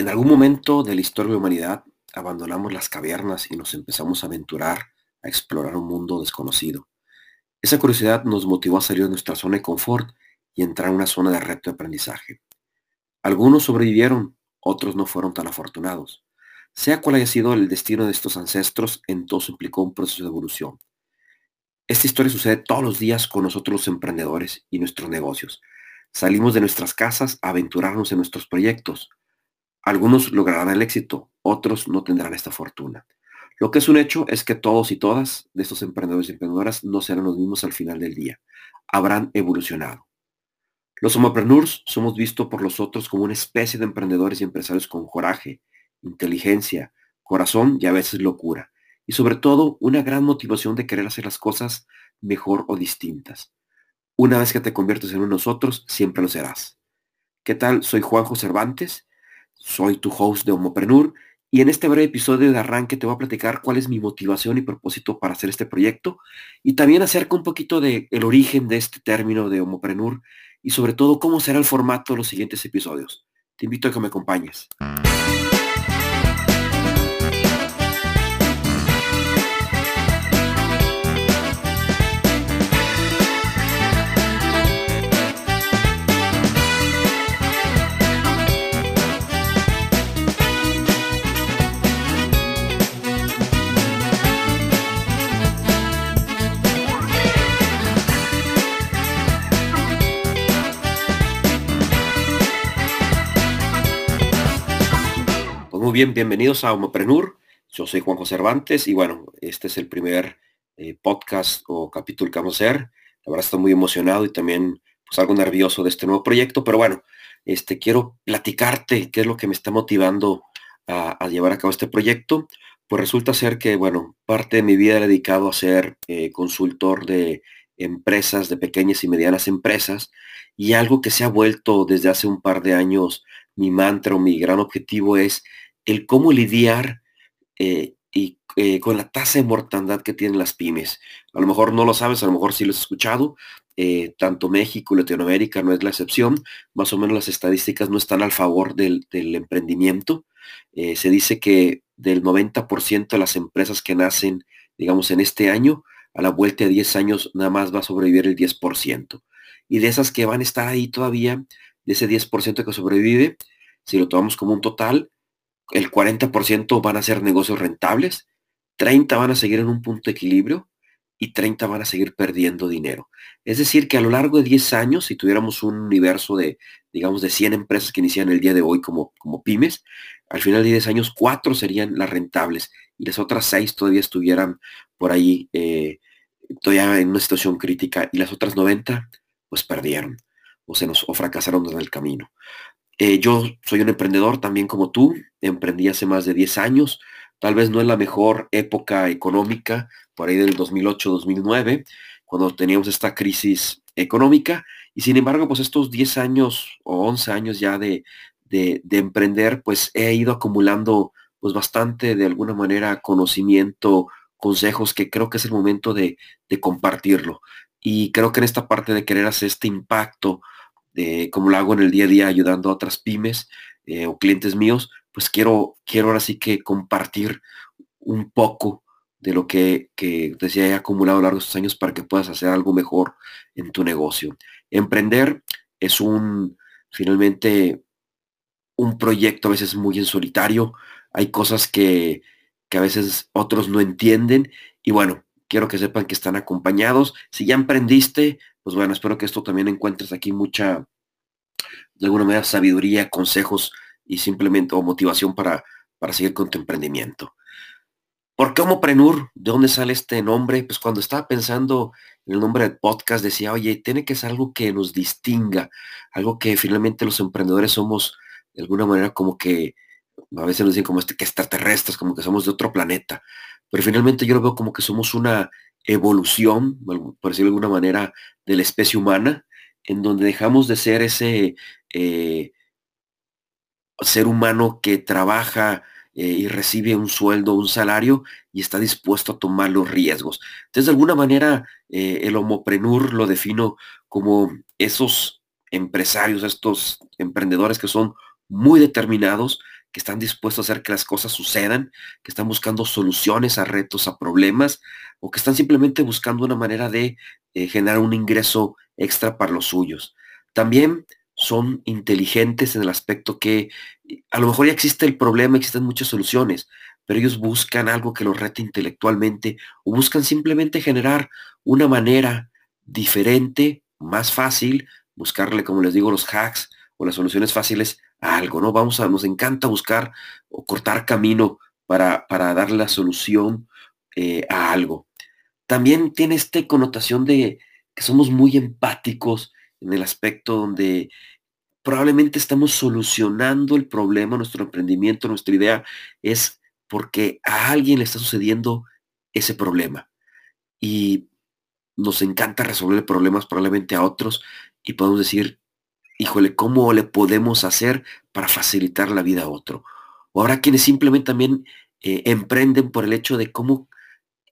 En algún momento de la historia de la humanidad abandonamos las cavernas y nos empezamos a aventurar a explorar un mundo desconocido. Esa curiosidad nos motivó a salir de nuestra zona de confort y entrar en una zona de reto de aprendizaje. Algunos sobrevivieron, otros no fueron tan afortunados. Sea cual haya sido el destino de estos ancestros, en todos implicó un proceso de evolución. Esta historia sucede todos los días con nosotros los emprendedores y nuestros negocios. Salimos de nuestras casas a aventurarnos en nuestros proyectos. Algunos lograrán el éxito, otros no tendrán esta fortuna. Lo que es un hecho es que todos y todas de estos emprendedores y emprendedoras no serán los mismos al final del día. Habrán evolucionado. Los homopreneurs somos vistos por los otros como una especie de emprendedores y empresarios con coraje, inteligencia, corazón y a veces locura. Y sobre todo una gran motivación de querer hacer las cosas mejor o distintas. Una vez que te conviertes en uno de nosotros, siempre lo serás. ¿Qué tal? Soy Juanjo Cervantes soy tu host de Homoprenur y en este breve episodio de arranque te voy a platicar cuál es mi motivación y propósito para hacer este proyecto y también acerca un poquito del el origen de este término de Homoprenur y sobre todo cómo será el formato de los siguientes episodios. Te invito a que me acompañes. Bien, bienvenidos a Homoprenur. Yo soy Juan José Cervantes y bueno, este es el primer eh, podcast o capítulo que vamos a hacer. La verdad estoy muy emocionado y también pues algo nervioso de este nuevo proyecto, pero bueno, este quiero platicarte qué es lo que me está motivando a, llevar a cabo este proyecto. Pues resulta ser que, bueno, parte de mi vida he dedicado a ser eh, consultor de empresas, de pequeñas y medianas empresas, y algo que se ha vuelto desde hace un par de años mi mantra o mi gran objetivo es el cómo lidiar eh, y, eh, con la tasa de mortandad que tienen las pymes. A lo mejor no lo sabes, a lo mejor sí lo has escuchado. Eh, tanto México Latinoamérica no es la excepción. Más o menos las estadísticas no están al favor del, emprendimiento. se dice que del 90% de las empresas que nacen, digamos, en este año, a la vuelta de 10 años nada más va a sobrevivir el 10%. Y de esas que van a estar ahí todavía, de ese 10% que sobrevive, si lo tomamos como un total, el 40% van a ser negocios rentables, 30 van a seguir en un punto de equilibrio y 30 van a seguir perdiendo dinero. Es decir, que a lo largo de 10 años, si tuviéramos un universo de, digamos, de 100 empresas que inician el día de hoy como, como pymes, al final de 10 años, 4 serían las rentables y las otras 6 todavía estuvieran por ahí, eh, todavía en una situación crítica y las otras 90, pues perdieron o se nos o fracasaron en el camino. Eh, yo soy un emprendedor también como tú, emprendí hace más de 10 años, tal vez no es la mejor época económica, por ahí del 2008-2009, cuando teníamos esta crisis económica, y sin embargo, pues estos 10 años o 11 años ya de, de, emprender, pues he ido acumulando pues bastante de alguna manera conocimiento, consejos que creo que es el momento de, de compartirlo. Y creo que en esta parte de querer hacer este impacto como lo hago en el día a día ayudando a otras pymes eh, o clientes míos, pues quiero, quiero ahora sí que compartir un poco de lo que, que decía he acumulado a lo largo de estos años para que puedas hacer algo mejor en tu negocio. Emprender es un, finalmente, un proyecto a veces muy en solitario. Hay cosas que, que a veces otros no entienden. Y bueno, quiero que sepan que están acompañados. Si ya emprendiste, pues bueno, espero que esto también encuentres aquí mucha, de alguna manera, sabiduría, consejos y simplemente o motivación para, para seguir con tu emprendimiento. ¿Por qué Homoprenur? ¿De dónde sale este nombre? Pues cuando estaba pensando en el nombre del podcast decía, oye, tiene que ser algo que nos distinga, algo que finalmente los emprendedores somos de alguna manera como que, a veces nos dicen como este, que extraterrestres, como que somos de otro planeta, pero finalmente yo lo veo como que somos una evolución, por decirlo de alguna manera, de la especie humana, en donde dejamos de ser ese eh, ser humano que trabaja eh, y recibe un sueldo, un salario y está dispuesto a tomar los riesgos. Entonces, de alguna manera, eh, el homoprenur lo defino como esos empresarios, estos emprendedores que son muy determinados, que están dispuestos a hacer que las cosas sucedan, que están buscando soluciones a retos, a problemas, o que están simplemente buscando una manera de eh, generar un ingreso extra para los suyos. También son inteligentes en el aspecto que a lo mejor ya existe el problema, existen muchas soluciones, pero ellos buscan algo que los rete intelectualmente o buscan simplemente generar una manera diferente, más fácil, buscarle, como les digo, los hacks o las soluciones fáciles algo, ¿no? Vamos a, nos encanta buscar o cortar camino para, para darle la solución eh, a algo. También tiene esta connotación de que somos muy empáticos en el aspecto donde probablemente estamos solucionando el problema, nuestro emprendimiento, nuestra idea es porque a alguien le está sucediendo ese problema. Y nos encanta resolver problemas probablemente a otros y podemos decir, híjole, ¿cómo le podemos hacer para facilitar la vida a otro? O habrá quienes simplemente también eh, emprenden por el hecho de cómo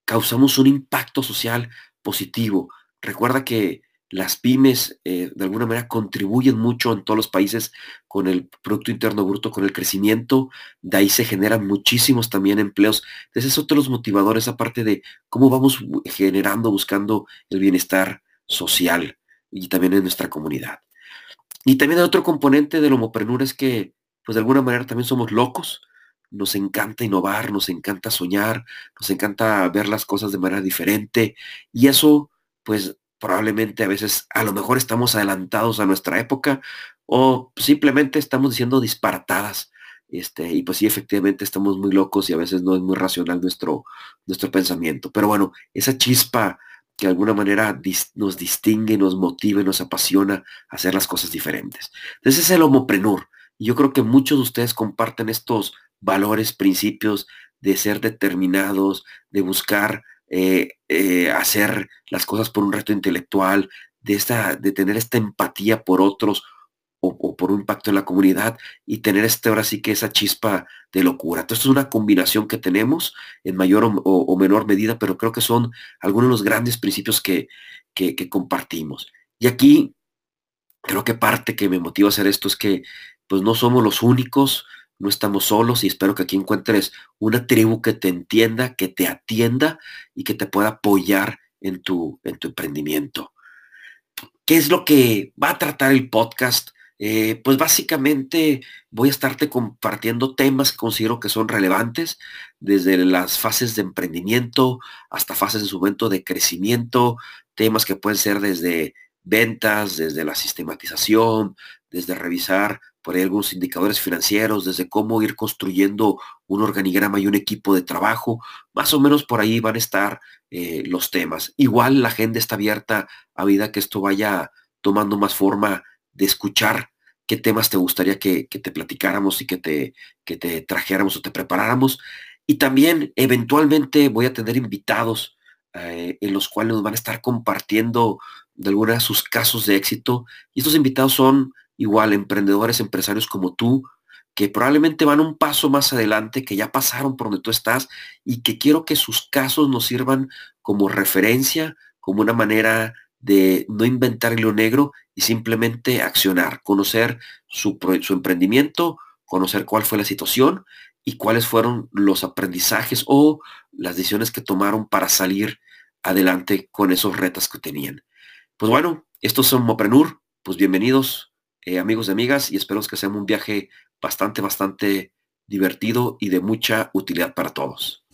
causamos un impacto social positivo. Recuerda que las pymes eh, de alguna manera contribuyen mucho en todos los países con el Producto Interno Bruto, con el crecimiento, de ahí se generan muchísimos también empleos. Entonces es otro de los motivadores aparte de cómo vamos generando, buscando el bienestar social y también en nuestra comunidad. Y también otro componente del homoprenur es que pues de alguna manera también somos locos, nos encanta innovar, nos encanta soñar, nos encanta ver las cosas de manera diferente y eso pues probablemente a veces a lo mejor estamos adelantados a nuestra época o simplemente estamos diciendo disparatadas. Este, y pues sí, efectivamente estamos muy locos y a veces no es muy racional nuestro, nuestro pensamiento. Pero bueno, esa chispa que de alguna manera nos distingue, nos motiva, nos apasiona a hacer las cosas diferentes. Entonces es el homoprenur. Y yo creo que muchos de ustedes comparten estos valores, principios de ser determinados, de buscar eh, eh, hacer las cosas por un reto intelectual, de, esta, de tener esta empatía por otros por un impacto en la comunidad y tener este ahora sí que esa chispa de locura. Entonces es una combinación que tenemos en mayor o, menor medida, pero creo que son algunos de los grandes principios que, que, que compartimos. Y aquí creo que parte que me motiva a hacer esto es que pues no somos los únicos, no estamos solos y espero que aquí encuentres una tribu que te entienda, que te atienda y que te pueda apoyar en tu, en tu emprendimiento. ¿Qué es lo que va a tratar el podcast? Eh, pues básicamente voy a estarte compartiendo temas que considero que son relevantes, desde las fases de emprendimiento hasta fases de su momento de crecimiento, temas que pueden ser desde ventas, desde la sistematización, desde revisar por ahí algunos indicadores financieros, desde cómo ir construyendo un organigrama y un equipo de trabajo, más o menos por ahí van a estar eh, los temas. Igual la agenda está abierta a vida que esto vaya tomando más forma de escuchar qué temas te gustaría que, te platicáramos y que te, que te trajéramos o te preparáramos. Y también eventualmente voy a tener invitados eh, en los cuales nos van a estar compartiendo de alguna de sus casos de éxito. Y estos invitados son igual emprendedores, empresarios como tú, que probablemente van un paso más adelante, que ya pasaron por donde tú estás y que quiero que sus casos nos sirvan como referencia, como una manera de no inventar lo negro y simplemente accionar, conocer su, su emprendimiento, conocer cuál fue la situación y cuáles fueron los aprendizajes o las decisiones que tomaron para salir adelante con esos retos que tenían. Pues bueno, estos son Moprenur, pues bienvenidos eh, amigos y amigas y espero que sea un viaje bastante, bastante divertido y de mucha utilidad para todos.